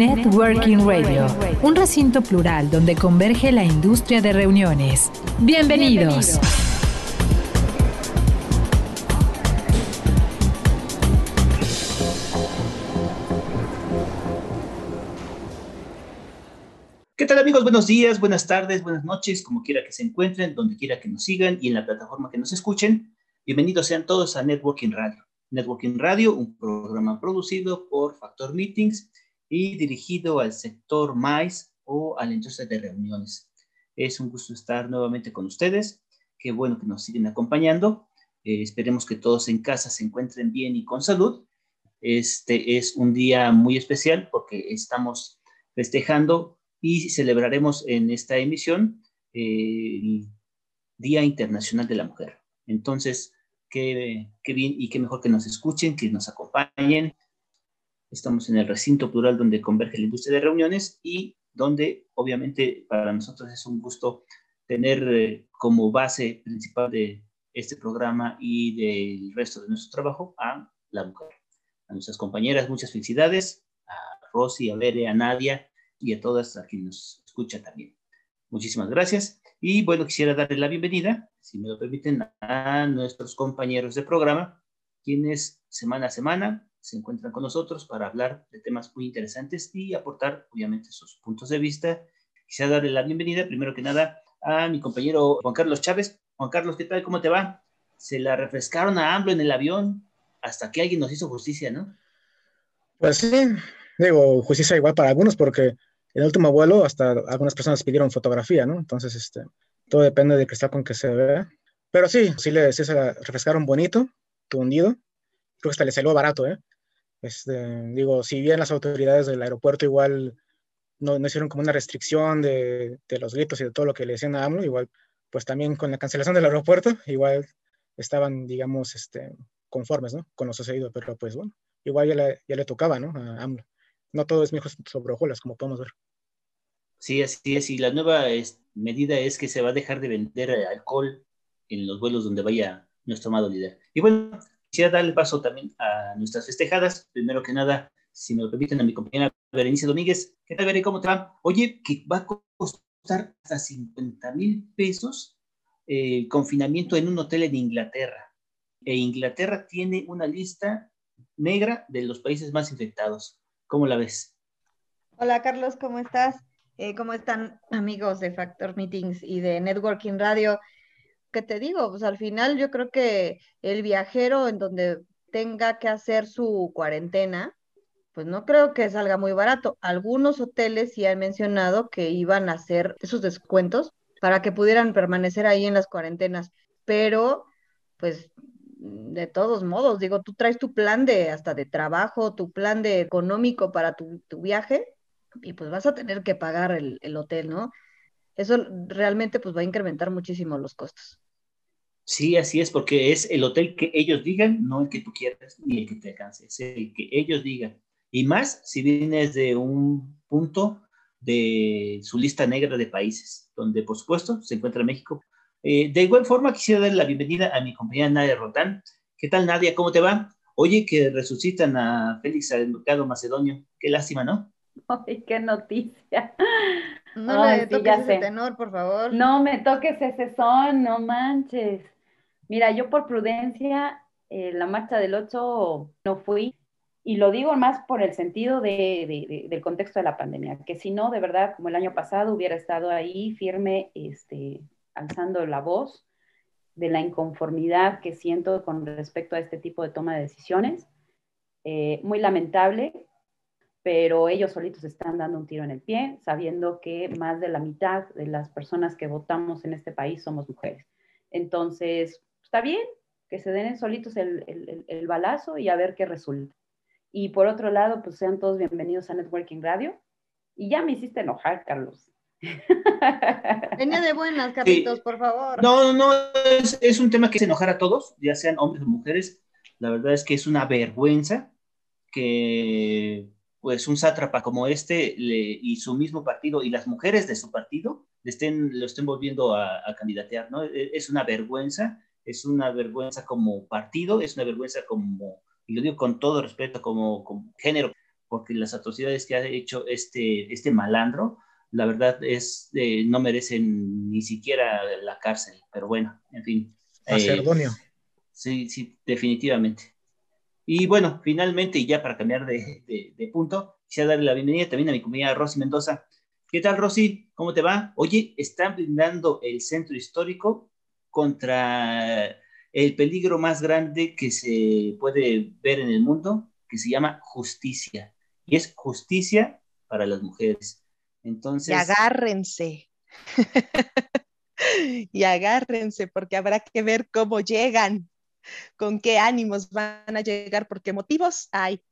Networking Radio, un recinto plural donde converge la industria de reuniones. Bienvenidos. ¿Qué tal amigos? Buenos días, buenas tardes, buenas noches, como quiera que se encuentren, donde quiera que nos sigan y en la plataforma que nos escuchen. Bienvenidos sean todos a Networking Radio. Networking Radio, un programa producido por Factor Meetings y dirigido al sector MAIS o a la industria de reuniones. Es un gusto estar nuevamente con ustedes. Qué bueno que nos siguen acompañando. Eh, esperemos que todos en casa se encuentren bien y con salud. Este es un día muy especial porque estamos festejando y celebraremos en esta emisión eh, el Día Internacional de la Mujer. Entonces, qué, qué bien y qué mejor que nos escuchen, que nos acompañen, Estamos en el recinto plural donde converge la industria de reuniones y donde obviamente para nosotros es un gusto tener eh, como base principal de este programa y del resto de nuestro trabajo a la mujer. A nuestras compañeras, muchas felicidades, a Rosy, a Bere, a Nadia y a todas a quien nos escucha también. Muchísimas gracias. Y bueno, quisiera darle la bienvenida, si me lo permiten, a nuestros compañeros de programa, quienes semana a semana se encuentran con nosotros para hablar de temas muy interesantes y aportar, obviamente, sus puntos de vista. Quisiera darle la bienvenida, primero que nada, a mi compañero Juan Carlos Chávez. Juan Carlos, ¿qué tal? ¿Cómo te va? Se la refrescaron a AMLO en el avión hasta que alguien nos hizo justicia, ¿no? Pues sí, digo, justicia igual para algunos porque en el último vuelo hasta algunas personas pidieron fotografía, ¿no? Entonces, este, todo depende del cristal con que se vea. Pero sí, sí, le, se la refrescaron bonito, hundido. Creo que hasta le salió barato, ¿eh? Este, digo, si bien las autoridades del aeropuerto igual no, no hicieron como una restricción de, de, los gritos y de todo lo que le decían a AMLO, igual, pues también con la cancelación del aeropuerto, igual estaban, digamos, este, conformes, ¿no? Con lo sucedido, pero pues bueno, igual ya le, ya le tocaba, ¿no? A AMLO. No todo es mejor sobre hojuelas, como podemos ver. Sí, así es. Y la nueva es, medida es que se va a dejar de vender alcohol en los vuelos donde vaya nuestro amado líder. Y bueno, Quisiera dar el paso también a nuestras festejadas. Primero que nada, si me lo permiten, a mi compañera Berenice Domínguez. ¿Qué tal, Berenice? ¿Cómo te va? Oye, que va a costar hasta 50 mil pesos el confinamiento en un hotel en Inglaterra. E Inglaterra tiene una lista negra de los países más infectados. ¿Cómo la ves? Hola, Carlos, ¿cómo estás? Eh, ¿Cómo están amigos de Factor Meetings y de Networking Radio? ¿Qué te digo? Pues al final yo creo que el viajero en donde tenga que hacer su cuarentena, pues no creo que salga muy barato. Algunos hoteles sí han mencionado que iban a hacer esos descuentos para que pudieran permanecer ahí en las cuarentenas, pero pues de todos modos, digo, tú traes tu plan de hasta de trabajo, tu plan de económico para tu, tu viaje y pues vas a tener que pagar el, el hotel, ¿no? Eso realmente pues va a incrementar muchísimo los costos. Sí, así es, porque es el hotel que ellos digan, no el que tú quieras, ni el que te alcance, es el que ellos digan. Y más si vienes de un punto de su lista negra de países, donde por supuesto se encuentra México. Eh, de igual forma, quisiera dar la bienvenida a mi compañera Nadia Rotán. ¿Qué tal, Nadia? ¿Cómo te va? Oye, que resucitan a Félix al mercado macedonio. Qué lástima, ¿no? Ay, qué noticia. No Ay, le toques ese tenor, por favor. No me toques ese son, no manches. Mira, yo por prudencia, eh, la marcha del 8 no fui, y lo digo más por el sentido de, de, del contexto de la pandemia, que si no, de verdad, como el año pasado, hubiera estado ahí firme, este, alzando la voz de la inconformidad que siento con respecto a este tipo de toma de decisiones. Eh, muy lamentable, pero ellos solitos están dando un tiro en el pie, sabiendo que más de la mitad de las personas que votamos en este país somos mujeres. Entonces, está bien que se den solitos el, el, el, balazo y a ver qué resulta. Y por otro lado, pues sean todos bienvenidos a Networking Radio. Y ya me hiciste enojar, Carlos. Venía de buenas, Carlitos, por favor. No, no, es, es, un tema que hace enojar a todos, ya sean hombres o mujeres. La verdad es que es una vergüenza que pues un sátrapa como este y su mismo partido y las mujeres de su partido le estén, lo estén volviendo a, a, candidatear, ¿no? E, es una vergüenza, es una vergüenza como partido, es una vergüenza como, y lo digo con todo respeto, como, como género, porque las atrocidades que ha hecho este, este malandro, la verdad es, eh, no merecen ni siquiera la cárcel, pero bueno, en fin. Macedonio. Eh, sí, sí, definitivamente. Y bueno, finalmente, y ya para cambiar de, de, de, punto, quisiera darle la bienvenida también a mi compañera Rosy Mendoza. ¿Qué tal, Rosy? ¿Cómo te va? Oye, están blindando el centro histórico contra el peligro más grande que se puede ver en el mundo, que se llama justicia. Y es justicia para las mujeres. Entonces. Y agárrense. y agárrense, porque habrá que ver cómo llegan, con qué ánimos van a llegar, por qué motivos hay.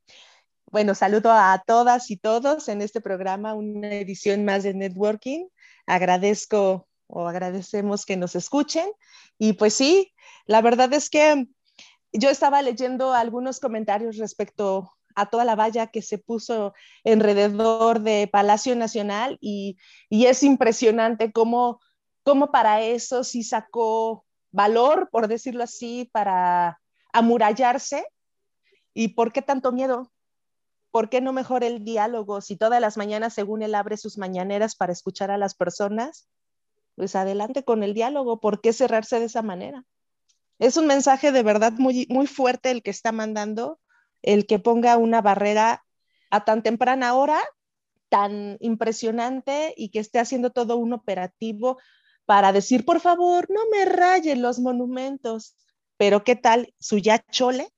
Bueno, saludo a todas y todos en este programa, una edición más de Networking. Agradezco o agradecemos que nos escuchen. Y pues sí, la verdad es que yo estaba leyendo algunos comentarios respecto a toda la valla que se puso alrededor de Palacio Nacional y, y es impresionante cómo, cómo para eso sí sacó valor, por decirlo así, para amurallarse. ¿Y por qué tanto miedo? ¿Por qué no mejor el diálogo? Si todas las mañanas, según él, abre sus mañaneras para escuchar a las personas, pues adelante con el diálogo. ¿Por qué cerrarse de esa manera? Es un mensaje de verdad muy, muy fuerte el que está mandando el que ponga una barrera a tan temprana hora, tan impresionante y que esté haciendo todo un operativo para decir, por favor, no me rayen los monumentos. Pero ¿qué tal su Yachole?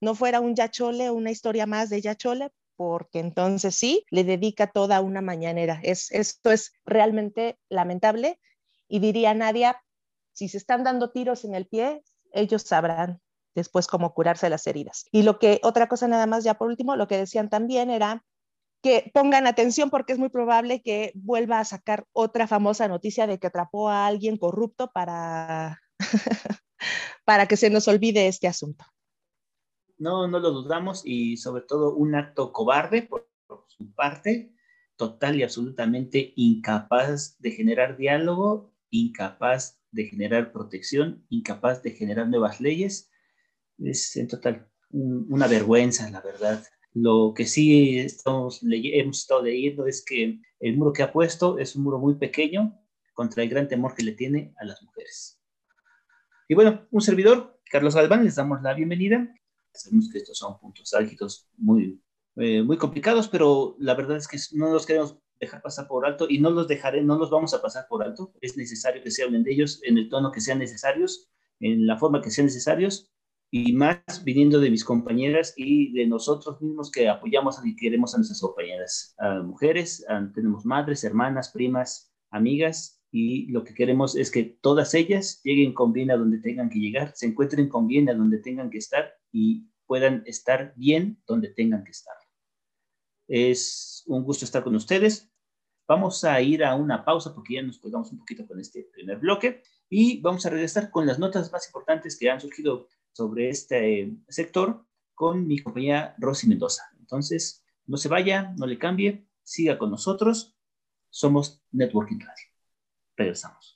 No fuera un Yachole, una historia más de Yachole, porque entonces sí, le dedica toda una mañanera. Es, esto es realmente lamentable y diría Nadia, si se están dando tiros en el pie, ellos sabrán después cómo curarse las heridas. Y lo que, otra cosa nada más ya por último, lo que decían también era que pongan atención porque es muy probable que vuelva a sacar otra famosa noticia de que atrapó a alguien corrupto para, para que se nos olvide este asunto. No, no lo dudamos y sobre todo un acto cobarde por, por su parte, total y absolutamente incapaz de generar diálogo, incapaz de generar protección, incapaz de generar nuevas leyes es en total una vergüenza, la verdad. Lo que sí estamos hemos estado leyendo es que el muro que ha puesto es un muro muy pequeño contra el gran temor que le tiene a las mujeres. Y bueno, un servidor, Carlos Galván, les damos la bienvenida. Sabemos que estos son puntos álgidos muy, eh, muy complicados, pero la verdad es que no los queremos dejar pasar por alto y no los dejaré, no los vamos a pasar por alto. Es necesario que se hablen de ellos en el tono que sean necesarios, en la forma que sean necesarios y más viniendo de mis compañeras y de nosotros mismos que apoyamos y queremos a nuestras compañeras, a mujeres, tenemos madres, hermanas, primas, amigas, y lo que queremos es que todas ellas lleguen con bien a donde tengan que llegar, se encuentren con bien a donde tengan que estar y puedan estar bien donde tengan que estar. Es un gusto estar con ustedes. Vamos a ir a una pausa porque ya nos colgamos un poquito con este primer bloque y vamos a regresar con las notas más importantes que han surgido sobre este eh, sector con mi compañera Rosy Mendoza. Entonces, no se vaya, no le cambie, siga con nosotros. Somos Networking Radio. Regresamos.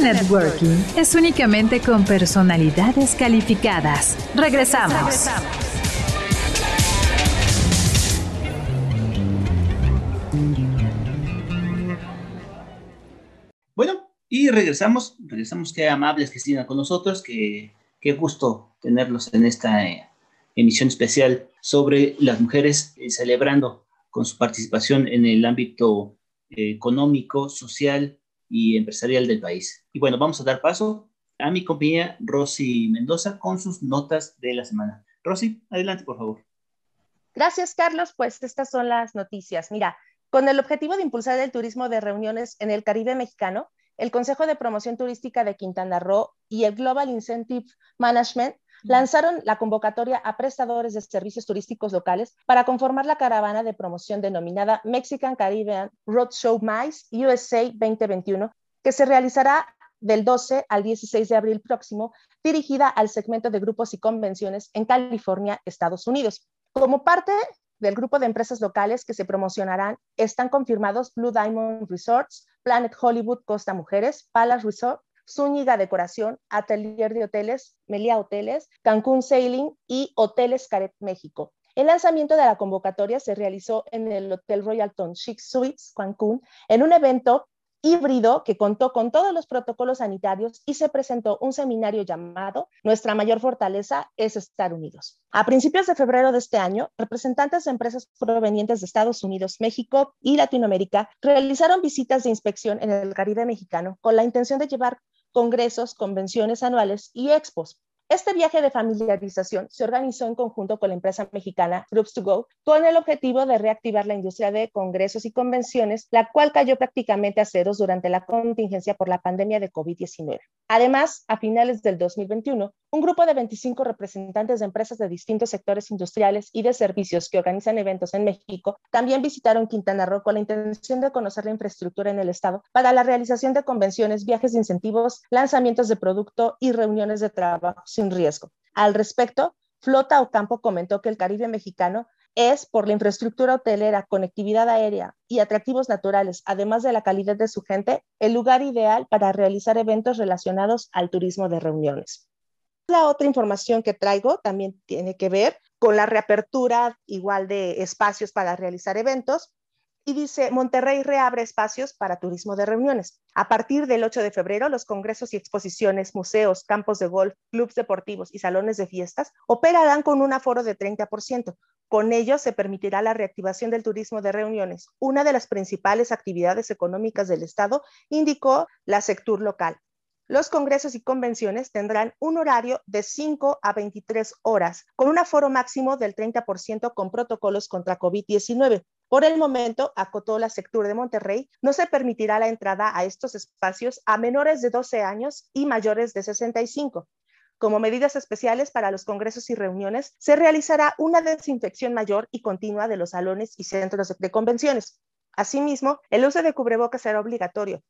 Networking es únicamente con personalidades calificadas. Regresamos. Bueno, y regresamos. Regresamos. Qué amables que sigan con nosotros. Qué, qué gusto tenerlos en esta, en emisión especial sobre las mujeres eh, celebrando con su participación en el ámbito eh, económico, social y empresarial del país. Y bueno, vamos a dar paso a mi compañía Rosy Mendoza con sus notas de la semana. Rosy, adelante, por favor. Gracias, Carlos. Pues estas son las noticias. Mira, con el objetivo de impulsar el turismo de reuniones en el Caribe mexicano, el Consejo de Promoción Turística de Quintana Roo y el Global Incentive Management lanzaron la convocatoria a prestadores de servicios turísticos locales para conformar la caravana de promoción denominada Mexican Caribbean Roadshow MICE USA 2021, que se realizará del 12 al 16 de abril próximo, dirigida al segmento de grupos y convenciones en California, Estados Unidos. Como parte del grupo de empresas locales que se promocionarán están confirmados Blue Diamond Resorts, Planet Hollywood Costa Mujeres, Palace Resort, Zúñiga Decoración, Atelier de Hoteles, Melia Hoteles, Cancún Sailing y Hoteles Caret México. El lanzamiento de la convocatoria se realizó en el Hotel Royalton Chic Suites, Cancún, en un evento híbrido que contó con todos los protocolos sanitarios y se presentó un seminario llamado Nuestra mayor fortaleza es estar unidos. A principios de febrero de este año, representantes de empresas provenientes de Estados Unidos, México y Latinoamérica realizaron visitas de inspección en el Caribe mexicano con la intención de llevar congresos, convenciones anuales y expos este viaje de familiarización se organizó en conjunto con la empresa mexicana Groups to Go con el objetivo de reactivar la industria de congresos y convenciones, la cual cayó prácticamente a ceros durante la contingencia por la pandemia de COVID-19. Además, a finales del 2021, un grupo de 25 representantes de empresas de distintos sectores industriales y de servicios que organizan eventos en México también visitaron Quintana Roo con la intención de conocer la infraestructura en el estado para la realización de convenciones, viajes de incentivos, lanzamientos de producto y reuniones de trabajo sin riesgo. Al respecto, Flota Ocampo comentó que el Caribe mexicano es, por la infraestructura hotelera, conectividad aérea y atractivos naturales, además de la calidad de su gente, el lugar ideal para realizar eventos relacionados al turismo de reuniones. La otra información que traigo también tiene que ver con la reapertura igual de espacios para realizar eventos y dice, Monterrey reabre espacios para turismo de reuniones. A partir del 8 de febrero, los congresos y exposiciones, museos, campos de golf, clubes deportivos y salones de fiestas operarán con un aforo de 30%. Con ello se permitirá la reactivación del turismo de reuniones, una de las principales actividades económicas del Estado, indicó la sector local. Los congresos y convenciones tendrán un horario de 5 a 23 horas, con un aforo máximo del 30% con protocolos contra COVID-19. Por el momento, acotó la sectura de Monterrey, no se permitirá la entrada a estos espacios a menores de 12 años y mayores de 65. Como medidas especiales para los congresos y reuniones, se realizará una desinfección mayor y continua de los salones y centros de convenciones. Asimismo, el uso de cubrebocas será obligatorio,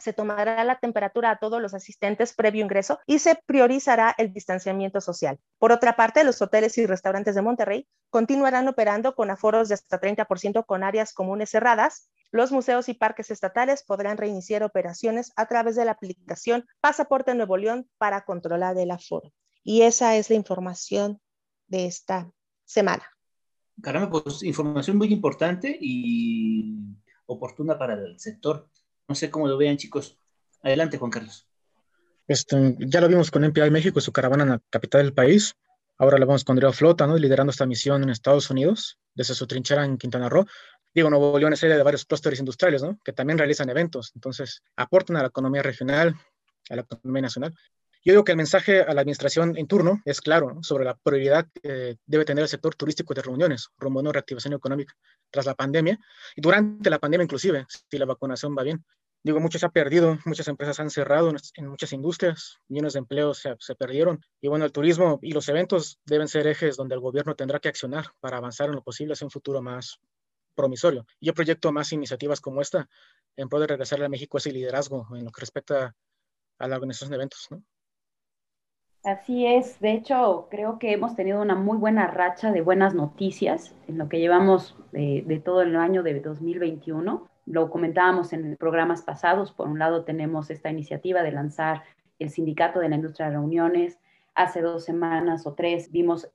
se tomará la temperatura a todos los asistentes previo ingreso y se priorizará el distanciamiento social. Por otra parte, los hoteles y restaurantes de Monterrey continuarán operando con aforos de hasta 30% con áreas comunes cerradas. Los museos y parques estatales podrán reiniciar operaciones a través de la aplicación Pasaporte Nuevo León para controlar el aforo. Y esa es la información de esta semana. Caramba, pues información muy importante y oportuna para el sector. No sé cómo lo vean, chicos. Adelante, Juan Carlos. Este, ya lo vimos con MPI México y su caravana en la capital del país. Ahora lo vemos con Río Flota, ¿no? liderando esta misión en Estados Unidos, desde su trinchera en Quintana Roo. Digo, Nuevo León es sede de varios clústeres industriales, ¿no? Que también realizan eventos. Entonces, aportan a la economía regional, a la economía nacional. Yo digo que el mensaje a la administración en turno es claro ¿no? sobre la prioridad que debe tener el sector turístico de reuniones rumbo a una reactivación económica tras la pandemia y durante la pandemia inclusive, si la vacunación va bien. Digo, mucho se ha perdido, muchas empresas han cerrado en, muchas industrias, millones de empleos se, perdieron. Y bueno, el turismo y los eventos deben ser ejes donde el gobierno tendrá que accionar para avanzar en lo posible hacia un futuro más promisorio. Yo proyecto más iniciativas como esta en pro de regresar a México ese liderazgo en lo que respecta a la organización de eventos. Así es, de hecho creo que hemos tenido una muy buena racha de buenas noticias en lo que llevamos de, de todo el año de 2021 lo comentábamos en programas pasados, por un lado tenemos esta iniciativa de lanzar el sindicato de la industria de reuniones. Hace dos semanas o tres vimos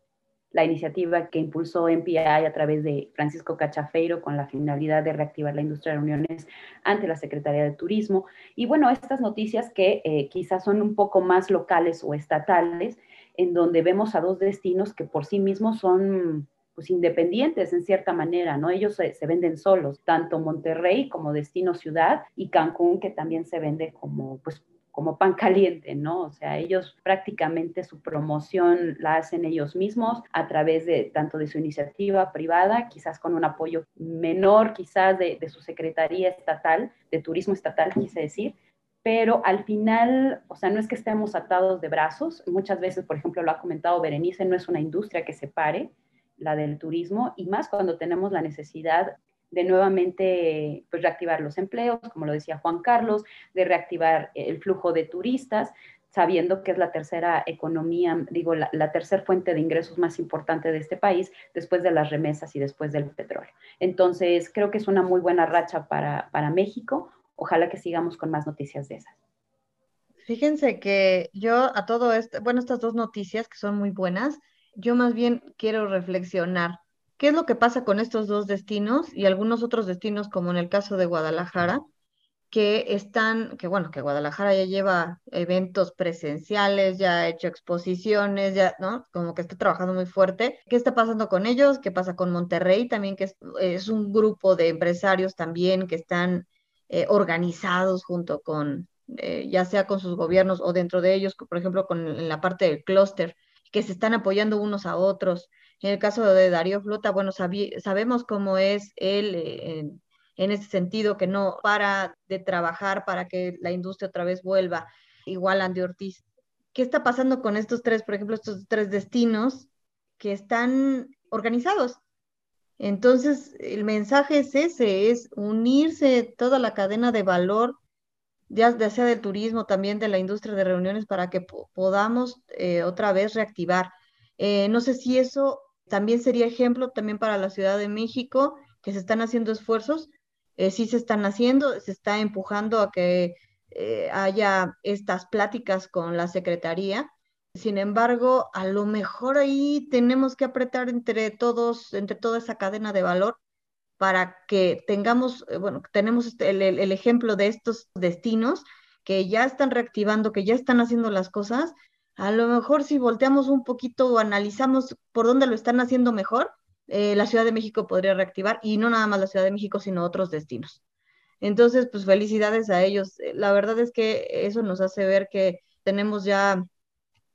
la iniciativa que impulsó MPI a través de Francisco Cachafeiro con la finalidad de reactivar la industria de reuniones ante la Secretaría de Turismo. Y bueno, estas noticias que eh, quizás son un poco más locales o estatales, en donde vemos a dos destinos que por sí mismos son pues independientes en cierta manera, ¿no? Ellos se, venden solos, tanto Monterrey como destino ciudad y Cancún que también se vende como pues como pan caliente, ¿no? O sea, ellos prácticamente su promoción la hacen ellos mismos a través de tanto de su iniciativa privada, quizás con un apoyo menor, quizás de, de su Secretaría Estatal, de Turismo Estatal, quise decir, pero al final, o sea, no es que estemos atados de brazos, muchas veces, por ejemplo, lo ha comentado Berenice, no es una industria que se pare, la del turismo, y más cuando tenemos la necesidad de nuevamente pues, reactivar los empleos, como lo decía Juan Carlos, de reactivar el flujo de turistas, sabiendo que es la tercera economía, digo, la, tercera fuente de ingresos más importante de este país, después de las remesas y después del petróleo. Entonces, creo que es una muy buena racha para, para México. Ojalá que sigamos con más noticias de esas. Fíjense que yo a todo esto, bueno, estas dos noticias que son muy buenas, yo más bien quiero reflexionar qué es lo que pasa con estos dos destinos y algunos otros destinos, como en el caso de Guadalajara, que están, que bueno, que Guadalajara ya lleva eventos presenciales, ya ha hecho exposiciones, ya, ¿no? Como que está trabajando muy fuerte. ¿Qué está pasando con ellos? ¿Qué pasa con Monterrey también, que es, un grupo de empresarios también que están eh, organizados junto con, eh, ya sea con sus gobiernos o dentro de ellos, por ejemplo, con en la parte del clúster, que se están apoyando unos a otros. En el caso de Darío Flota, bueno, sabemos cómo es él eh, en, en ese sentido, que no para de trabajar para que la industria otra vez vuelva. Igual Andy Ortiz. ¿Qué está pasando con estos tres, por ejemplo, estos tres destinos que están organizados? Entonces, el mensaje es ese, es unirse toda la cadena de valor, ya, sea del turismo, también de la industria de reuniones, para que podamos eh, otra vez reactivar. Eh, no sé si eso también sería ejemplo también para la Ciudad de México, que se están haciendo esfuerzos, eh, sí se están haciendo, se está empujando a que eh, haya estas pláticas con la Secretaría. Sin embargo, a lo mejor ahí tenemos que apretar entre todos, entre toda esa cadena de valor para que tengamos, eh, bueno, tenemos este, el, ejemplo de estos destinos que ya están reactivando, que ya están haciendo las cosas, a lo mejor si volteamos un poquito o analizamos por dónde lo están haciendo mejor, eh, la Ciudad de México podría reactivar y no nada más la Ciudad de México, sino otros destinos. Entonces, pues felicidades a ellos. Eh, la verdad es que eso nos hace ver que tenemos ya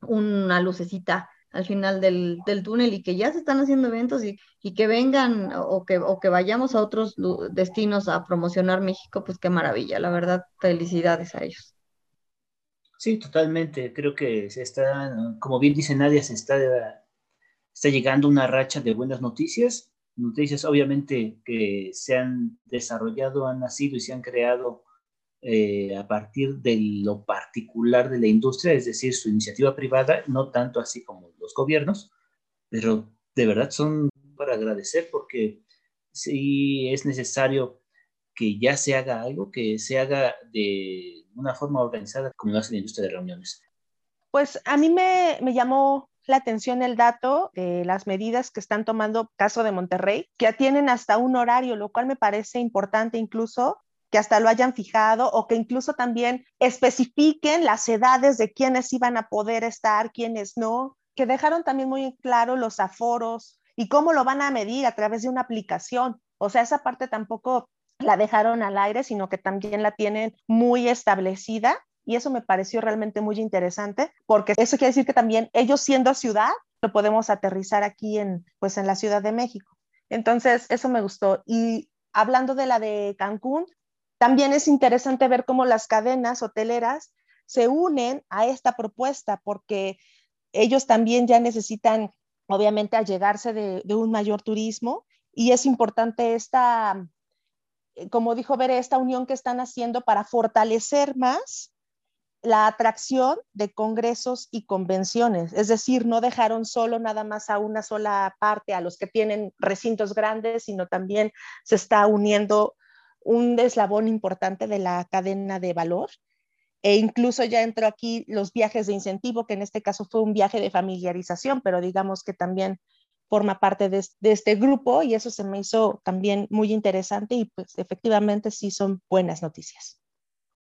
una lucecita al final del, del túnel y que ya se están haciendo eventos y, y que vengan o que, o que vayamos a otros destinos a promocionar México, pues qué maravilla. La verdad, felicidades a ellos. Sí, totalmente. Creo que se está, como bien dice Nadia, se está, está llegando una racha de buenas noticias. Noticias obviamente que se han desarrollado, han nacido y se han creado eh, a partir de lo particular de la industria, es decir, su iniciativa privada, no tanto así como los gobiernos, pero de verdad son para agradecer porque sí es necesario que ya se haga algo, que se haga de una forma organizada como lo hace la industria de reuniones. Pues a mí me, me llamó la atención el dato de las medidas que están tomando caso de Monterrey, que tienen hasta un horario, lo cual me parece importante incluso que hasta lo hayan fijado o que incluso también especifiquen las edades de quienes iban a poder estar, quienes no, que dejaron también muy claro los aforos y cómo lo van a medir a través de una aplicación. O sea, esa parte tampoco la dejaron al aire, sino que también la tienen muy establecida y eso me pareció realmente muy interesante porque eso quiere decir que también ellos siendo ciudad lo podemos aterrizar aquí en pues en la Ciudad de México. Entonces, eso me gustó y hablando de la de Cancún, también es interesante ver cómo las cadenas hoteleras se unen a esta propuesta porque ellos también ya necesitan obviamente allegarse de, un mayor turismo y es importante esta eh, como dijo Bere, esta unión que están haciendo para fortalecer más la atracción de congresos y convenciones. Es decir, no dejaron solo nada más a una sola parte, a los que tienen recintos grandes, sino también se está uniendo un eslabón importante de la cadena de valor. E incluso ya entró aquí los viajes de incentivo, que en este caso fue un viaje de familiarización, pero digamos que también forma parte de, este grupo y eso se me hizo también muy interesante y pues efectivamente sí son buenas noticias.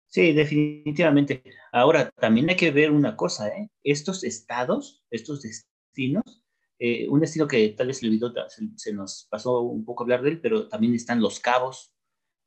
Sí, definitivamente. Ahora, también hay que ver una cosa, ¿eh? Estos estados, estos destinos, eh, un destino que tal vez se, olvidó, se, nos pasó un poco hablar de él, pero también están los cabos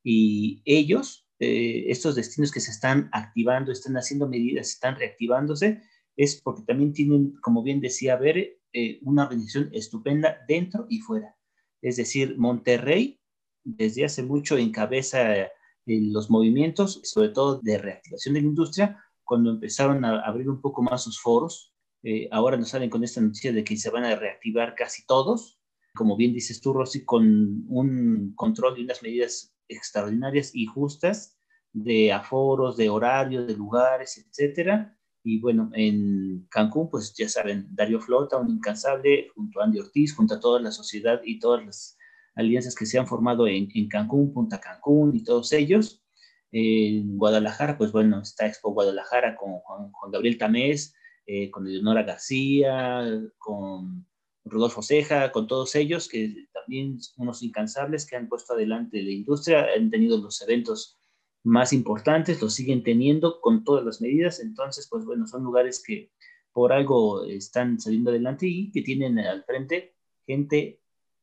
y ellos, eh, estos destinos que se están activando, están haciendo medidas, están reactivándose, es porque también tienen, como bien decía Bere, eh, una organización estupenda dentro y fuera. Es decir, Monterrey desde hace mucho encabeza los movimientos, sobre todo de reactivación de la industria, cuando empezaron a abrir un poco más sus foros. Eh, ahora nos salen con esta noticia de que se van a reactivar casi todos, como bien dices tú, Rosy, con un control y unas medidas extraordinarias y justas de aforos, de horarios, de lugares, etcétera. Y bueno, en Cancún, pues ya saben, Darío Flota, un incansable, junto a Andy Ortiz, junto a toda la sociedad y todas las alianzas que se han formado en, en Cancún, Punta Cancún y todos ellos. En Guadalajara, pues bueno, está Expo Guadalajara con Juan, Gabriel Tamés, eh, con Eleonora García, con Rodolfo Ceja, con todos ellos, que también unos incansables que han puesto adelante la industria, han tenido los eventos más importantes, los siguen teniendo con todas las medidas, entonces, pues bueno, son lugares que por algo están saliendo adelante y que tienen al frente gente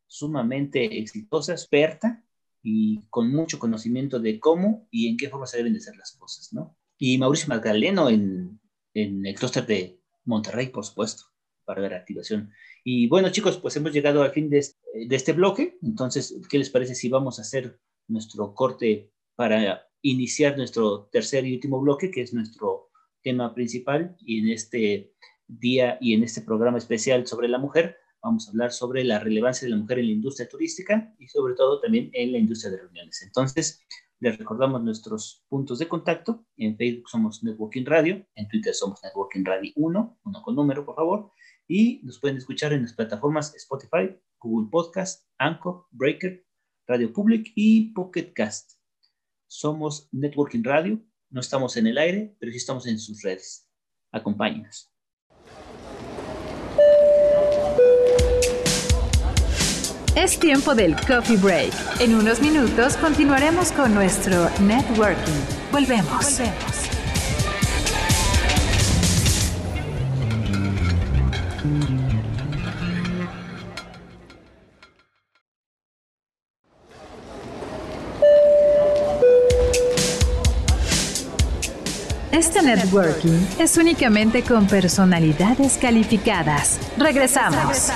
sumamente exitosa, experta y con mucho conocimiento de cómo y en qué forma se deben de hacer las cosas, ¿no? Y Mauricio Magdaleno en, en el clúster de Monterrey, por supuesto, para la activación. Y bueno, chicos, pues hemos llegado al fin de este, de este bloque. Entonces, ¿qué les parece si vamos a hacer nuestro corte para iniciar nuestro tercer y último bloque, que es nuestro tema principal? Y en este día y en este programa especial sobre la mujer, vamos a hablar sobre la relevancia de la mujer en la industria turística y sobre todo también en la industria de reuniones. Entonces, les recordamos nuestros puntos de contacto. En Facebook somos Networking Radio, en Twitter somos Networking Radio 1, uno con número, por favor, y nos pueden escuchar en las plataformas Spotify, Google Podcast, Anchor, Breaker, Radio Public y Pocket Cast. Somos Networking Radio, no estamos en el aire, pero sí estamos en sus redes. Acompáñenos. Es tiempo del coffee break. En unos minutos continuaremos con nuestro networking. Volvemos. Volvemos. Este networking es únicamente con personalidades calificadas. Regresamos.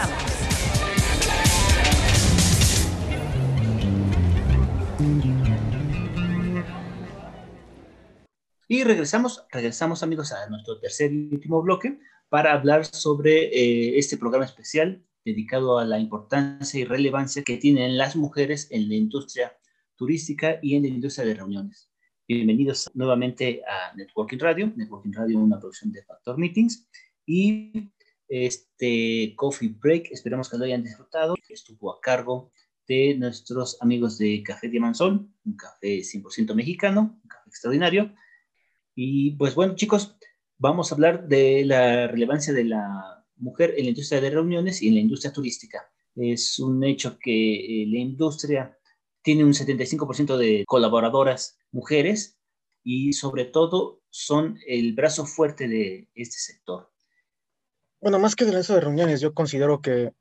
Y regresamos, regresamos amigos a nuestro tercer y último bloque para hablar sobre eh, este programa especial dedicado a la importancia y relevancia que tienen las mujeres en la industria turística y en la industria de reuniones. Bienvenidos nuevamente a Networking Radio, Networking Radio, una producción de Factor Meetings y este Coffee Break, esperamos que lo hayan disfrutado, estuvo a cargo de nuestros amigos de Café Diamanzón, un café 100% mexicano, un café extraordinario, y pues bueno, chicos, vamos a hablar de la relevancia de la mujer en la industria de reuniones y en la industria turística. Es un hecho que eh, la industria tiene un 75% de colaboradoras mujeres y sobre todo son el brazo fuerte de este sector. Bueno, más que de eso de reuniones, yo considero que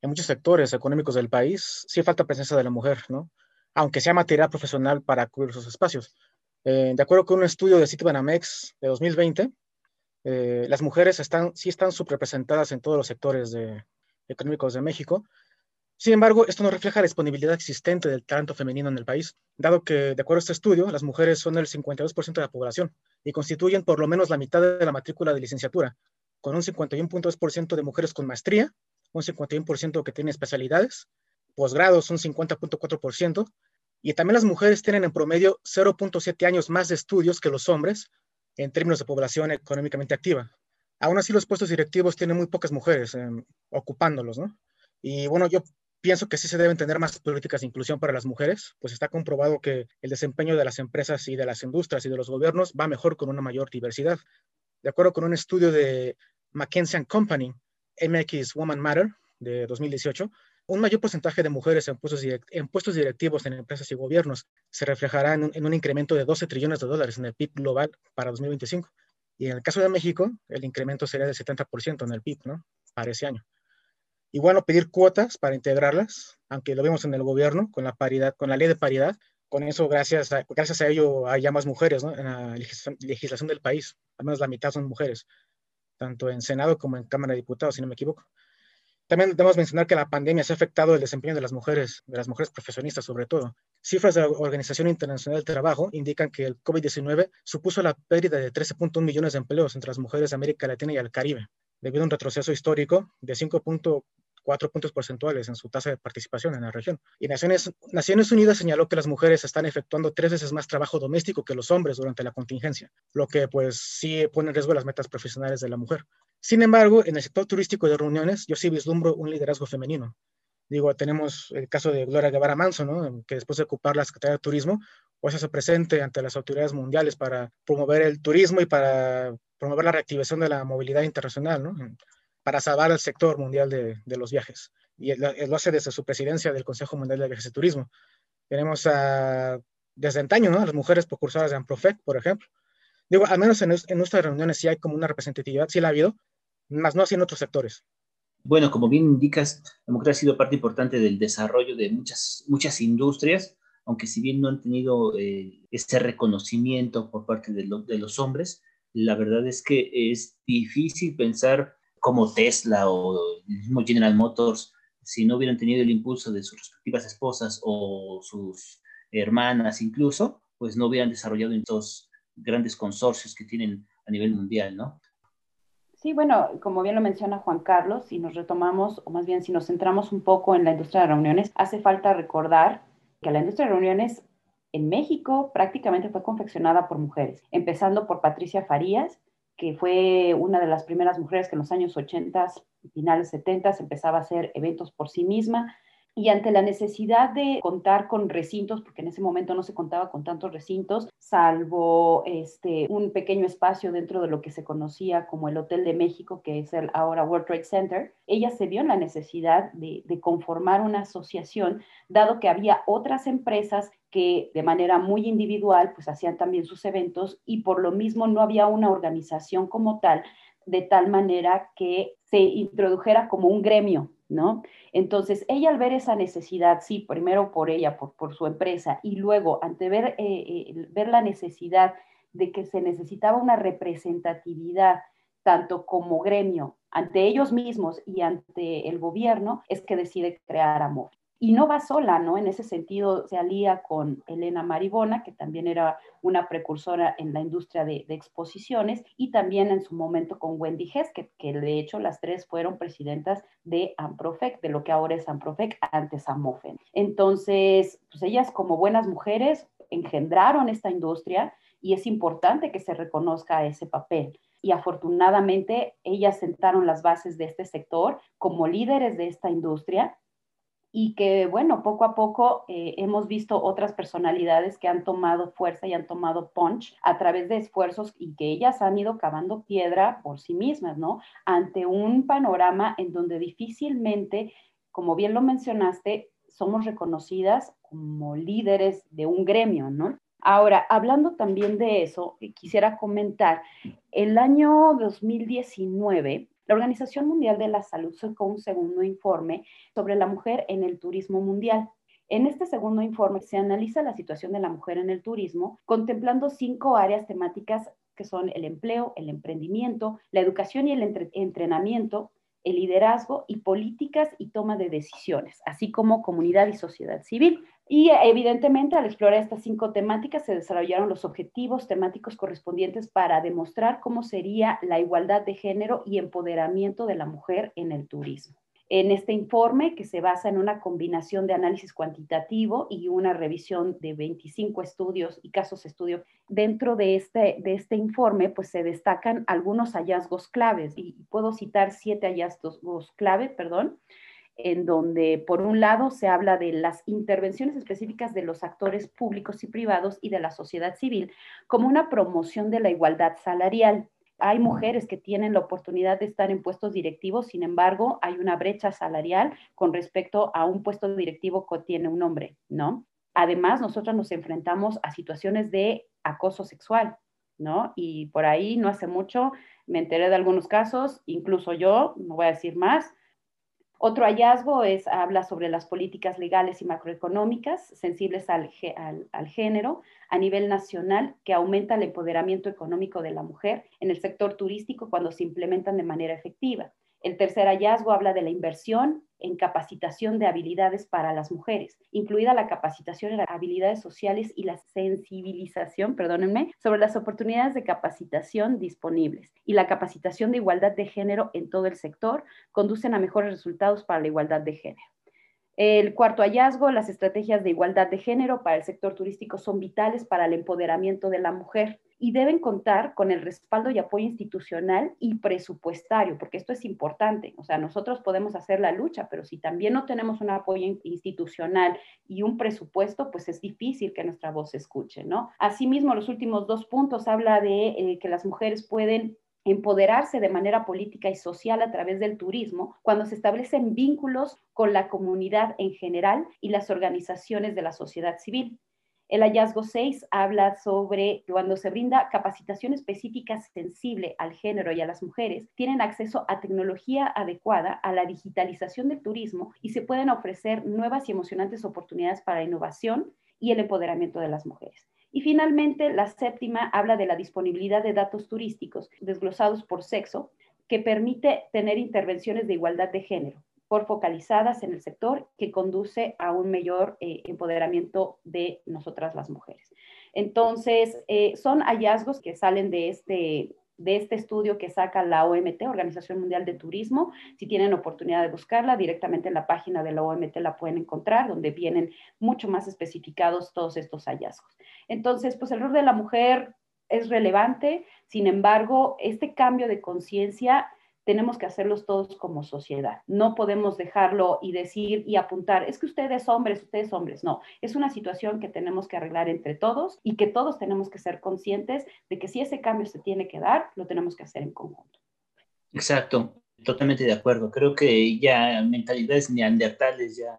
en muchos sectores económicos del país sí falta presencia de la mujer, ¿no? Aunque sea material profesional para cubrir sus espacios. Eh, de acuerdo con un estudio de Citibanamex de 2020, eh, las mujeres están, sí están subrepresentadas en todos los sectores económicos de México. Sin embargo, esto no refleja la disponibilidad existente del talento femenino en el país, dado que, de acuerdo a este estudio, las mujeres son el 52% de la población y constituyen por lo menos la mitad de la matrícula de licenciatura, con un 51.2% de mujeres con maestría, un 51% que tienen especialidades, posgrados un 50.4% y también las mujeres tienen en promedio 0.7 años más de estudios que los hombres en términos de población económicamente activa. Aún así, los puestos directivos tienen muy pocas mujeres em, ocupándolos, ¿no? Y bueno, yo pienso que sí se deben tener más políticas de inclusión para las mujeres, pues está comprobado que el desempeño de las empresas y de las industrias y de los gobiernos va mejor con una mayor diversidad. De acuerdo con un estudio de McKinsey Company, MX Woman Matter, de 2018, un mayor porcentaje de mujeres en puestos, directivos en empresas y gobiernos se reflejará en un, en un, incremento de 12 trillones de dólares en el PIB global para 2025. Y en el caso de México, el incremento sería del 70% en el PIB, ¿no? Para ese año. Y bueno, pedir cuotas para integrarlas, aunque lo vemos en el gobierno con la paridad, con la ley de paridad, con eso, gracias a, ello, hay más mujeres ¿no? en la legislación del país, al menos la mitad son mujeres, tanto en Senado como en Cámara de Diputados, si no me equivoco. También debemos mencionar que la pandemia se ha afectado el desempeño de las mujeres, de las mujeres profesionistas sobre todo. Cifras de la Organización Internacional del Trabajo indican que el COVID-19 supuso la pérdida de 13.1 millones de empleos entre las mujeres de América Latina y el Caribe, debido a un retroceso histórico de 5.4 puntos porcentuales en su tasa de participación en la región. Y Naciones, Naciones Unidas señaló que las mujeres están efectuando tres veces más trabajo doméstico que los hombres durante la contingencia, lo que pues sí pone en riesgo las metas profesionales de la mujer. Sin embargo, en el sector turístico de reuniones, yo sí vislumbro un liderazgo femenino. Digo, tenemos el caso de Gloria Guevara Manso, ¿no? que después de ocupar la Secretaría de Turismo, pues se presente ante las autoridades mundiales para promover el turismo y para promover la reactivación de la movilidad internacional, ¿no? Para salvar el sector mundial de, de los viajes. Y lo hace desde su presidencia del Consejo Mundial de Viajes y Turismo. Tenemos a, desde antaño, ¿no? Las mujeres precursoras de Amprofec, por ejemplo. Digo, al menos en, en nuestras reuniones sí hay como una representatividad, sí la ha habido, más no así en otros sectores. Bueno, como bien indicas, la mujer ha sido parte importante del desarrollo de muchas, muchas industrias, aunque si bien no han tenido eh, este reconocimiento por parte de, lo, de, los hombres, la verdad es que es difícil pensar como Tesla o el mismo General Motors, si no hubieran tenido el impulso de sus respectivas esposas o sus hermanas incluso, pues no hubieran desarrollado estos grandes consorcios que tienen a nivel mundial, ¿no? Sí, bueno, como bien lo menciona Juan Carlos, si nos retomamos, o más bien si nos centramos un poco en la industria de reuniones, hace falta recordar que la industria de reuniones en México prácticamente fue confeccionada por mujeres, empezando por Patricia Farías, que fue una de las primeras mujeres que en los años 80, finales 70, empezaba a hacer eventos por sí misma, y ante la necesidad de contar con recintos, porque en ese momento no se contaba con tantos recintos, salvo este, un pequeño espacio dentro de lo que se conocía como el Hotel de México, que es el ahora World Trade Center, ella se vio en la necesidad de, de conformar una asociación, dado que había otras empresas que de manera muy individual pues hacían también sus eventos y por lo mismo no había una organización como tal, de tal manera que se introdujera como un gremio ¿no? Entonces, ella al ver esa necesidad, sí, primero por ella, por, por su empresa, y luego ante ver, eh, eh, ver la necesidad de que se necesitaba una representatividad tanto como gremio ante ellos mismos y ante el gobierno, es que decide crear Amor y no va sola, ¿no? En ese sentido se alía con Elena Maribona, que también era una precursora en la industria de, exposiciones, y también en su momento con Wendy Hess, que, que, de hecho las tres fueron presidentas de Amprofec, de lo que ahora es Amprofec, antes Amofen. Entonces, pues ellas como buenas mujeres engendraron esta industria y es importante que se reconozca ese papel y afortunadamente ellas sentaron las bases de este sector como líderes de esta industria y que, bueno, poco a poco eh, hemos visto otras personalidades que han tomado fuerza y han tomado punch a través de esfuerzos y que ellas han ido cavando piedra por sí mismas, ¿no? Ante un panorama en donde difícilmente, como bien lo mencionaste, somos reconocidas como líderes de un gremio, ¿no? Ahora, hablando también de eso, quisiera comentar, el año 2019 la Organización Mundial de la Salud sacó un segundo informe sobre la mujer en el turismo mundial. En este segundo informe se analiza la situación de la mujer en el turismo, contemplando cinco áreas temáticas que son el empleo, el emprendimiento, la educación y el entre entrenamiento, el liderazgo y políticas y toma de decisiones, así como comunidad y sociedad civil. Y evidentemente al explorar estas cinco temáticas se desarrollaron los objetivos temáticos correspondientes para demostrar cómo sería la igualdad de género y empoderamiento de la mujer en el turismo en este informe que se basa en una combinación de análisis cuantitativo y una revisión de 25 estudios y casos estudio. Dentro de este, de este informe, pues se destacan algunos hallazgos claves y puedo citar siete hallazgos clave, perdón, en donde por un lado se habla de las intervenciones específicas de los actores públicos y privados y de la sociedad civil como una promoción de la igualdad salarial Hay mujeres que tienen la oportunidad de estar en puestos directivos, sin embargo, hay una brecha salarial con respecto a un puesto directivo que tiene un hombre, ¿no? Además, nosotros nos enfrentamos a situaciones de acoso sexual, ¿no? Y por ahí no hace mucho me enteré de algunos casos, incluso yo, no voy a decir más, otro hallazgo es, habla sobre las políticas legales y macroeconómicas sensibles al, al, género a nivel nacional que aumenta el empoderamiento económico de la mujer en el sector turístico cuando se implementan de manera efectiva. El tercer hallazgo habla de la inversión en capacitación de habilidades para las mujeres, incluida la capacitación en habilidades sociales y la sensibilización, perdónenme, sobre las oportunidades de capacitación disponibles y la capacitación de igualdad de género en todo el sector conducen a mejores resultados para la igualdad de género. El cuarto hallazgo, las estrategias de igualdad de género para el sector turístico son vitales para el empoderamiento de la mujer y deben contar con el respaldo y apoyo institucional y presupuestario, porque esto es importante. O sea, nosotros podemos hacer la lucha, pero si también no tenemos un apoyo institucional y un presupuesto, pues es difícil que nuestra voz se escuche, ¿no? Asimismo, los últimos dos puntos habla de eh, que las mujeres pueden empoderarse de manera política y social a través del turismo cuando se establecen vínculos con la comunidad en general y las organizaciones de la sociedad civil. El hallazgo 6 habla sobre cuando se brinda capacitación específica sensible al género y a las mujeres, tienen acceso a tecnología adecuada a la digitalización del turismo y se pueden ofrecer nuevas y emocionantes oportunidades para la innovación y el empoderamiento de las mujeres. Y finalmente, la séptima habla de la disponibilidad de datos turísticos desglosados por sexo, que permite tener intervenciones de igualdad de género por focalizadas en el sector que conduce a un mayor eh, empoderamiento de nosotras las mujeres. Entonces, eh, son hallazgos que salen de este, de este estudio que saca la OMT, Organización Mundial de Turismo. Si tienen oportunidad de buscarla, directamente en la página de la OMT la pueden encontrar, donde vienen mucho más especificados todos estos hallazgos. Entonces, pues el rol de la mujer es relevante, sin embargo, este cambio de conciencia tenemos que hacerlos todos como sociedad. No podemos dejarlo y decir y apuntar, es que ustedes hombres, ustedes hombres. No, es una situación que tenemos que arreglar entre todos y que todos tenemos que ser conscientes de que si ese cambio se tiene que dar, lo tenemos que hacer en conjunto. Exacto, totalmente de acuerdo. Creo que ya mentalidades neandertales ya,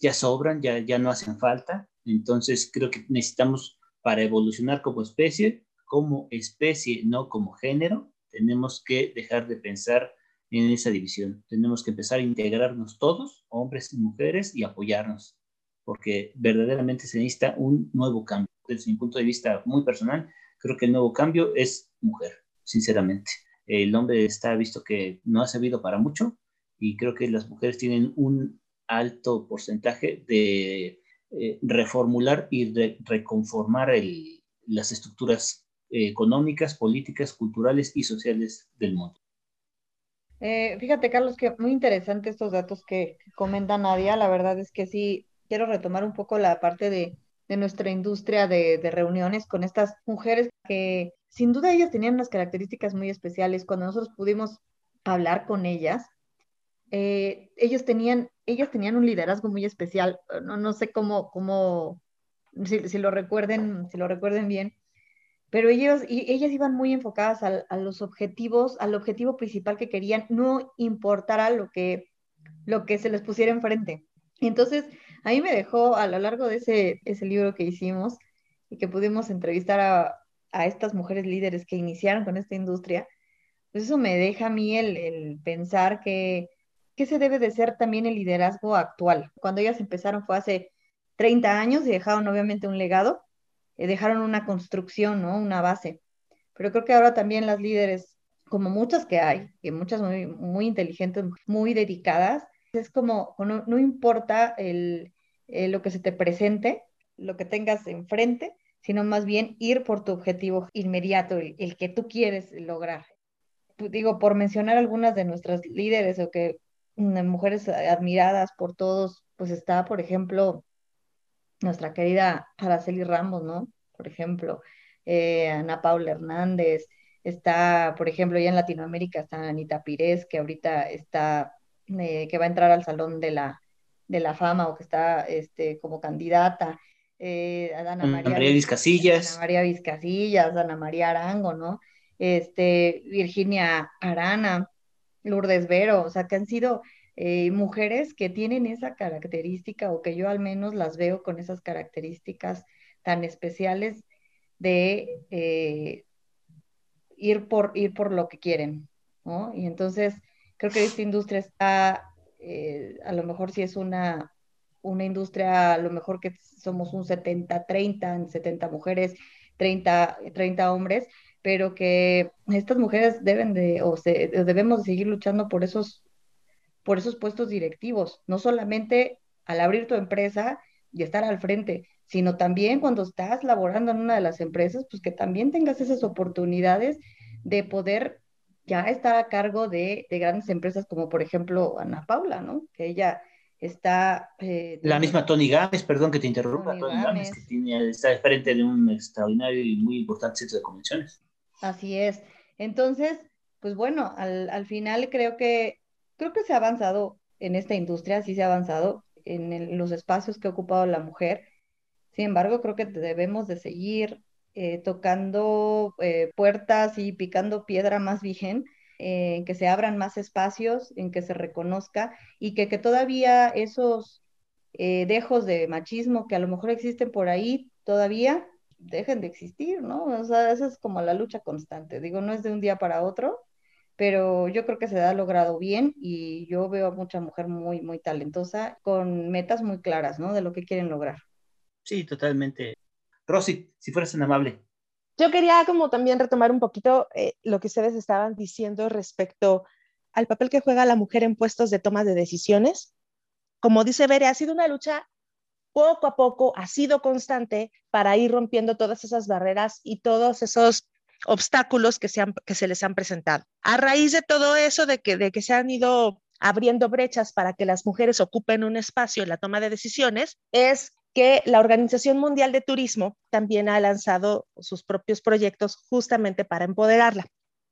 ya sobran, ya, ya no hacen falta. Entonces creo que necesitamos para evolucionar como especie, como especie, no como género, tenemos que dejar de pensar en esa división. Tenemos que empezar a integrarnos todos, hombres y mujeres, y apoyarnos, porque verdaderamente se necesita un nuevo cambio. Desde mi punto de vista muy personal, creo que el nuevo cambio es mujer, sinceramente. El hombre está visto que no ha servido para mucho y creo que las mujeres tienen un alto porcentaje de eh, reformular y reconformar las estructuras económicas, políticas, culturales y sociales del mundo. Eh, fíjate, Carlos, que muy interesante estos datos que comenta Nadia. La verdad es que sí, quiero retomar un poco la parte de, nuestra industria de, reuniones con estas mujeres que sin duda ellas tenían unas características muy especiales. Cuando nosotros pudimos hablar con ellas, eh, ellos tenían, ellas tenían un liderazgo muy especial. No, no sé cómo, cómo si, si, lo recuerden, si lo recuerden bien, pero ellos, y ellas iban muy enfocadas a, los objetivos, al objetivo principal que querían, no importara lo que, lo que se les pusiera enfrente. Entonces, a mí me dejó a lo largo de ese, ese libro que hicimos y que pudimos entrevistar a, a estas mujeres líderes que iniciaron con esta industria, pues eso me deja a mí el, el pensar que, que se debe de ser también el liderazgo actual. Cuando ellas empezaron fue hace 30 años y dejaron obviamente un legado, dejaron una construcción, ¿no? Una base. Pero creo que ahora también las líderes, como muchas que hay, que muchas muy, inteligentes, muy dedicadas, es como, no, importa el, eh, lo que se te presente, lo que tengas enfrente, sino más bien ir por tu objetivo inmediato, el, que tú quieres lograr. Digo, por mencionar algunas de nuestras líderes o que mm, mujeres admiradas por todos, pues está, por ejemplo, nuestra querida Araceli Ramos, ¿no? Por ejemplo, eh, Ana Paula Hernández, está, por ejemplo, ya en Latinoamérica está Anita Pires, que ahorita está, eh, que va a entrar al Salón de la, de la Fama o que está este, como candidata. Eh, Ana María, María Vizcasillas. Ana María Vizcasillas, Ana María Arango, ¿no? este, Virginia Arana, Lourdes Vero, o sea, que han sido eh, mujeres que tienen esa característica o que yo al menos las veo con esas características tan especiales de eh, ir, por, ir por lo que quieren, ¿no? Y entonces creo que esta industria está, eh, a lo mejor si es una, una industria, a lo mejor que somos un 70-30, 70 mujeres, 30, 30 hombres, pero que estas mujeres deben de, o, se, debemos de seguir luchando por esos por esos puestos directivos, no solamente al abrir tu empresa y estar al frente, sino también cuando estás laborando en una de las empresas, pues que también tengas esas oportunidades de poder ya estar a cargo de, grandes empresas como por ejemplo Ana Paula, ¿no? Que ella está... Eh, la misma Tony Gámez, perdón que te interrumpa, Tony, Gámez, que tiene, está al frente de un extraordinario y muy importante centro de convenciones. Así es. Entonces, pues bueno, al, al final creo que creo que se ha avanzado en esta industria, sí se ha avanzado en los espacios que ha ocupado la mujer. Sin embargo, creo que debemos de seguir eh, tocando eh, puertas y picando piedra más bien, eh, en que se abran más espacios, en que se reconozca y que, que todavía esos dejos de machismo que a lo mejor existen por ahí todavía dejen de existir, ¿no? O sea, esa es como la lucha constante. Digo, no es de un día para otro, pero yo creo que se ha logrado bien y yo veo a mucha mujer muy, muy talentosa con metas muy claras, ¿no? De lo que quieren lograr. Sí, totalmente. Rosy, si fueras tan amable. Yo quería como también retomar un poquito eh, lo que ustedes estaban diciendo respecto al papel que juega la mujer en puestos de toma de decisiones. Como dice Bere, ha sido una lucha poco a poco, ha sido constante para ir rompiendo todas esas barreras y todos esos obstáculos que se, que se les han presentado. A raíz de todo eso, de que, de que se han ido abriendo brechas para que las mujeres ocupen un espacio en la toma de decisiones, es que la Organización Mundial de Turismo también ha lanzado sus propios proyectos justamente para empoderarla.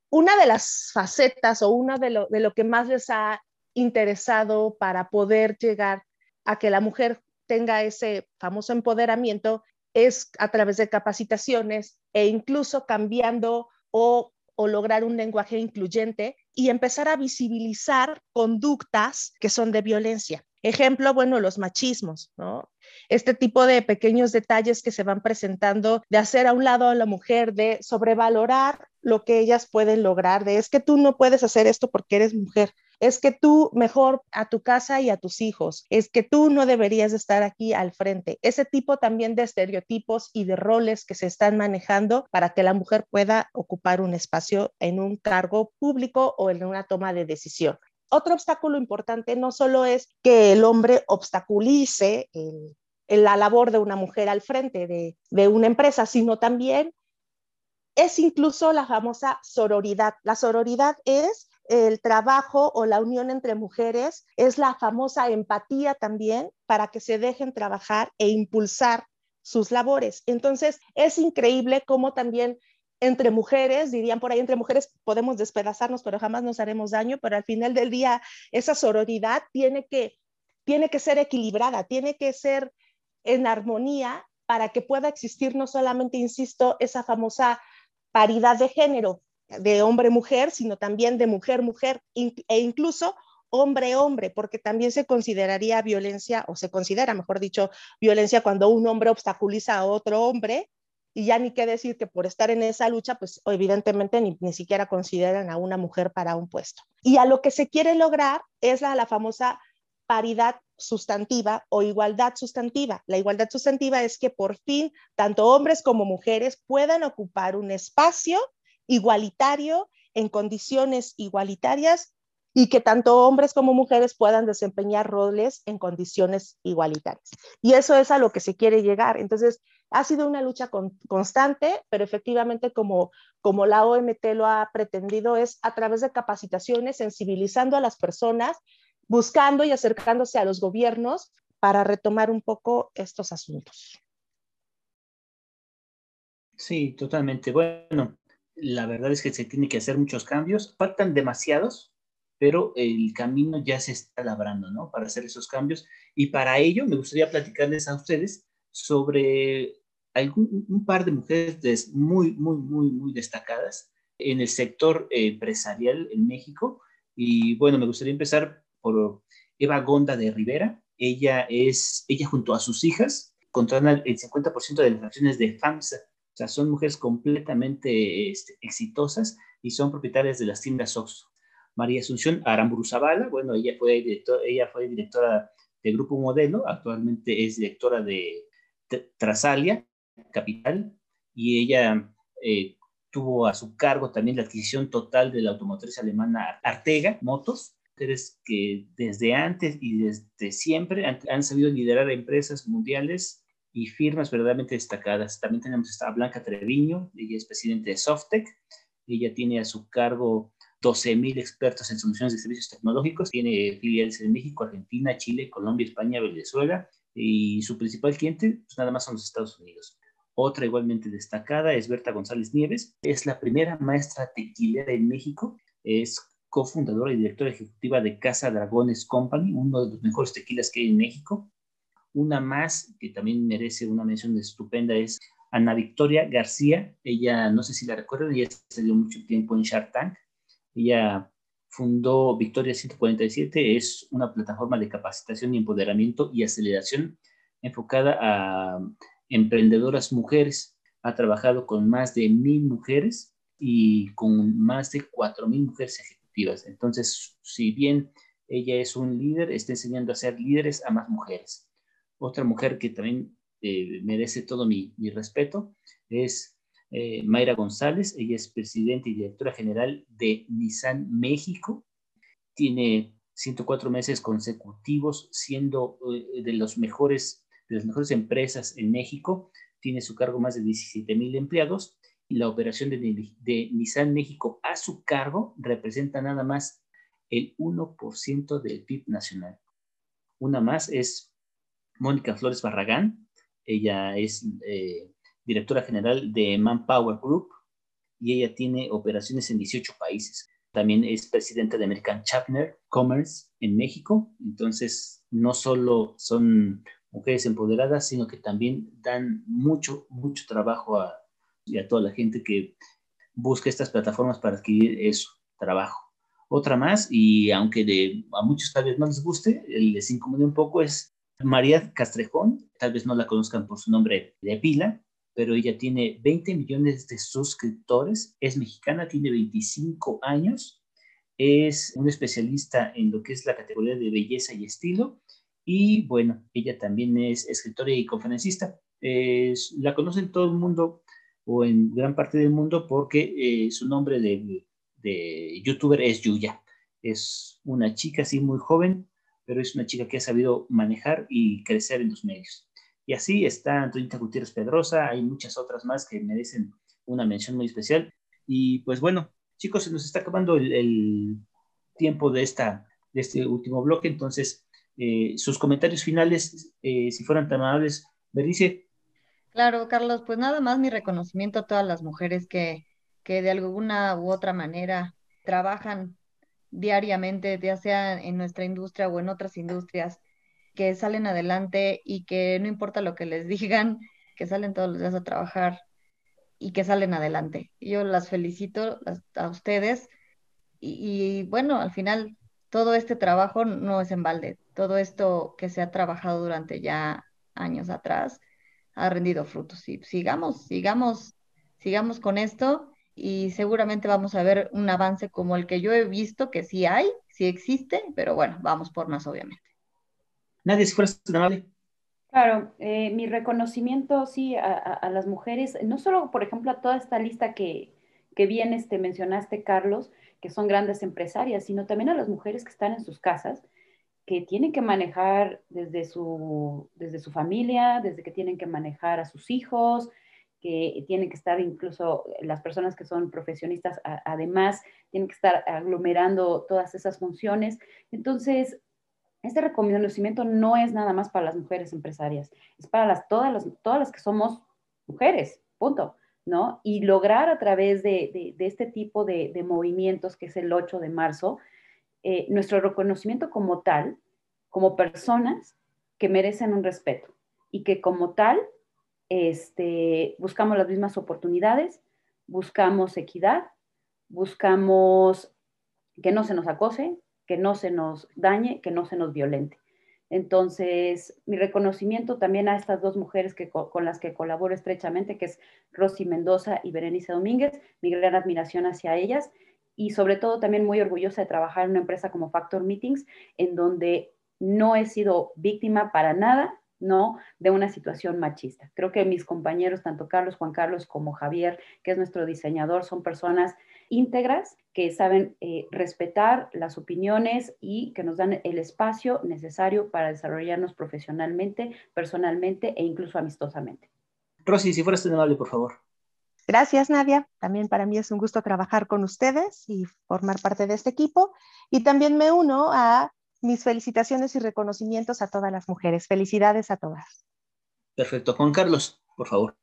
Una de las facetas o una de lo, de lo que más les ha interesado para poder llegar a que la mujer tenga ese famoso empoderamiento es a través de capacitaciones e incluso cambiando o, lograr un lenguaje incluyente y empezar a visibilizar conductas que son de violencia. Ejemplo, bueno, los machismos, ¿no? Este tipo de pequeños detalles que se van presentando, de hacer a un lado a la mujer, de sobrevalorar lo que ellas pueden lograr, de es que tú no puedes hacer esto porque eres mujer, es que tú mejor a tu casa y a tus hijos, es que tú no deberías estar aquí al frente. Ese tipo también de estereotipos y de roles que se están manejando para que la mujer pueda ocupar un espacio en un cargo público o en una toma de decisión. Otro obstáculo importante no solo es que el hombre obstaculice la labor de una mujer al frente de, de una empresa, sino también es incluso la famosa sororidad. La sororidad es el trabajo o la unión entre mujeres, es la famosa empatía también para que se dejen trabajar e impulsar sus labores. Entonces, es increíble cómo también entre mujeres, dirían por ahí, entre mujeres podemos despedazarnos, pero jamás nos haremos daño, pero al final del día esa sororidad tiene que, tiene que ser equilibrada, tiene que ser en armonía para que pueda existir no solamente, insisto, esa famosa paridad de género, de hombre-mujer, sino también de mujer-mujer e incluso hombre-hombre, porque también se consideraría violencia, o se considera, mejor dicho, violencia cuando un hombre obstaculiza a otro hombre, y ya ni qué decir que por estar en esa lucha, pues evidentemente ni, ni siquiera consideran a una mujer para un puesto. Y a lo que se quiere lograr es la, la famosa paridad sustantiva o igualdad sustantiva. La igualdad sustantiva es que por fin tanto hombres como mujeres puedan ocupar un espacio igualitario, en condiciones igualitarias y que tanto hombres como mujeres puedan desempeñar roles en condiciones igualitarias. Y eso es a lo que se quiere llegar. Entonces, ha sido una lucha constante, pero efectivamente como, como la OMT lo ha pretendido es a través de capacitaciones, sensibilizando a las personas, buscando y acercándose a los gobiernos para retomar un poco estos asuntos. Sí, totalmente. Bueno, la verdad es que se tiene que hacer muchos cambios, faltan demasiados, pero el camino ya se está labrando, ¿no? Para hacer esos cambios. Y para ello me gustaría platicarles a ustedes sobre algún, un par de mujeres muy, muy, muy, muy destacadas en el sector empresarial en México. Y bueno, me gustaría empezar por Eva Gonda de Rivera. Ella es, ella junto a sus hijas, controlan el 50% de las acciones de FAMSA. O sea, son mujeres completamente este, exitosas y son propietarias de las tiendas Oxxo. María Asunción Aramburu Zavala, bueno, ella fue, ella fue directora de Grupo Modelo, actualmente es directora de Trasalia Capital, y ella eh, tuvo a su cargo también la adquisición total de la automotriz alemana Artega Motos, mujeres que desde antes y desde siempre han, sabido liderar empresas mundiales y firmas verdaderamente destacadas. También tenemos a Blanca Treviño, ella es presidente de Softec, ella tiene a su cargo 12.000 expertos en soluciones de servicios tecnológicos, tiene filiales en México, Argentina, Chile, Colombia, España, Venezuela, y su principal cliente, pues nada más son los Estados Unidos. Otra igualmente destacada es Berta González Nieves, es la primera maestra tequilera en México, es cofundadora y directora ejecutiva de Casa Dragones Company, uno de los mejores tequilas que hay en México. Una más que también merece una mención estupenda es Ana Victoria García. Ella, no sé si la recuerdan, ella se mucho tiempo en Shark Tank. Ella fundó Victoria 147, es una plataforma de capacitación y empoderamiento y aceleración enfocada a emprendedoras mujeres. Ha trabajado con más de mil mujeres y con más de cuatro mil mujeres ejecutivas. Entonces, si bien ella es un líder, está enseñando a ser líderes a más mujeres. Otra mujer que también eh, merece todo mi, mi respeto es eh, Mayra González. Ella es presidenta y directora general de Nissan México. Tiene 104 meses consecutivos siendo eh, de los mejores de las mejores empresas en México, tiene su cargo más de 17 mil empleados y la operación de, de, Nissan México a su cargo representa nada más el 1% del PIB nacional. Una más es Mónica Flores Barragán, ella es eh, directora general de Manpower Group y ella tiene operaciones en 18 países. También es presidenta de American Chapter Commerce en México. Entonces, no solo son mujeres empoderadas, sino que también dan mucho, mucho trabajo a, a toda la gente que busca estas plataformas para adquirir eso, trabajo. Otra más, y aunque a muchos tal vez no les guste, les incomode un poco, es María Castrejón. Tal vez no la conozcan por su nombre de pila, pero ella tiene 20 millones de suscriptores, es mexicana, tiene 25 años, es un especialista en lo que es la categoría de belleza y estilo y bueno, ella también es escritora y conferencista. la conocen todo el mundo o en gran parte del mundo porque eh, su nombre de, de, youtuber es Yuya. Es una chica así muy joven, pero es una chica que ha sabido manejar y crecer en los medios. Y así está Antonita Gutiérrez Pedrosa, hay muchas otras más que merecen una mención muy especial. Y pues bueno, chicos, se nos está acabando el, tiempo de, esta, de este último bloque, entonces eh, sus comentarios finales, eh, si fueran tan amables, dice Claro, Carlos, pues nada más mi reconocimiento a todas las mujeres que, que de alguna u otra manera trabajan diariamente, ya sea en nuestra industria o en otras industrias, que salen adelante y que no importa lo que les digan, que salen todos los días a trabajar y que salen adelante. Yo las felicito a ustedes y, bueno, al final todo este trabajo no es en balde. Todo esto que se ha trabajado durante ya años atrás ha rendido frutos. Y sigamos, sigamos, sigamos con esto y seguramente vamos a ver un avance como el que yo he visto, que sí hay, sí existe, pero bueno, vamos por más, obviamente. Nadie, si fueras amable. Claro, eh, mi reconocimiento, sí, a, las mujeres, no solo, por ejemplo, a toda esta lista que, que bien este, mencionaste, Carlos, que son grandes empresarias, sino también a las mujeres que están en sus casas, que tienen que manejar desde su, desde su familia, desde que tienen que manejar a sus hijos, que tienen que estar incluso las personas que son profesionistas, además, tienen que estar aglomerando todas esas funciones. Entonces, este reconocimiento no es nada más para las mujeres empresarias, es para las, todas, las, todas las que somos mujeres, punto. ¿no? Y lograr a través de, este tipo de, movimientos, que es el 8 de marzo, eh, nuestro reconocimiento como tal, como personas que merecen un respeto y que como tal este, buscamos las mismas oportunidades, buscamos equidad, buscamos que no se nos acose, que no se nos dañe, que no se nos violente. Entonces, mi reconocimiento también a estas dos mujeres que, con las que colaboro estrechamente, que es Rosy Mendoza y Berenice Domínguez, mi gran admiración hacia ellas y sobre todo también muy orgullosa de trabajar en una empresa como Factor Meetings, en donde no he sido víctima para nada, ¿no? De una situación machista. Creo que mis compañeros, tanto Carlos, Juan Carlos como Javier, que es nuestro diseñador, son personas íntegras que saben eh, respetar las opiniones y que nos dan el espacio necesario para desarrollarnos profesionalmente, personalmente e incluso amistosamente. Rosy, si fueras tan amable, por favor. Gracias, Nadia. También para mí es un gusto trabajar con ustedes y formar parte de este equipo. Y también me uno a mis felicitaciones y reconocimientos a todas las mujeres. Felicidades a todas. Perfecto. Juan Carlos, por favor.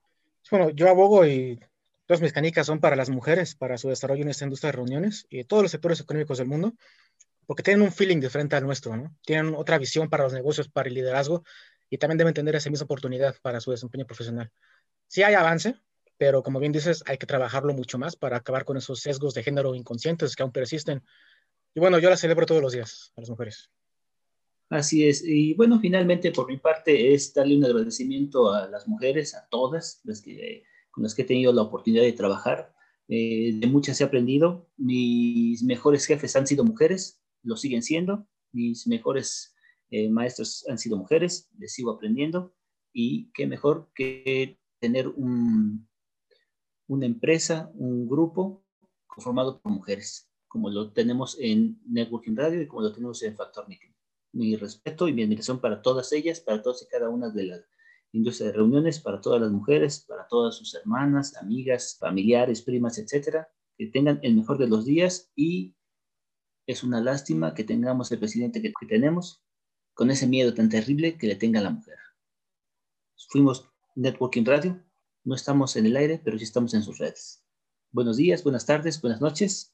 Bueno, yo abogo y Todas mis canicas son para las mujeres, para su desarrollo en esta industria de reuniones y todos los sectores económicos del mundo, porque tienen un feeling diferente al nuestro, ¿no? Tienen otra visión para los negocios, para el liderazgo y también deben tener esa misma oportunidad para su desempeño profesional. Sí hay avance, pero como bien dices, hay que trabajarlo mucho más para acabar con esos sesgos de género inconscientes que aún persisten. Y bueno, yo las celebro todos los días a las mujeres. Así es. Y bueno, finalmente por mi parte es darle un agradecimiento a las mujeres, a todas las que con las que he tenido la oportunidad de trabajar. Eh, de muchas he aprendido. Mis mejores jefes han sido mujeres, lo siguen siendo. Mis mejores eh, maestros han sido mujeres, les sigo aprendiendo. Y qué mejor que tener un, una empresa, un grupo conformado por mujeres, como lo tenemos en Networking Radio y como lo tenemos en Factor Meeting. Mi respeto y mi admiración para todas ellas, para todas y cada una de las industria de reuniones para todas las mujeres, para todas sus hermanas, amigas, familiares, primas, etcétera, que tengan el mejor de los días y es una lástima que tengamos el presidente que, tenemos con ese miedo tan terrible que le tenga a la mujer. Fuimos Networking Radio, no estamos en el aire, pero sí estamos en sus redes. Buenos días, buenas tardes, buenas noches.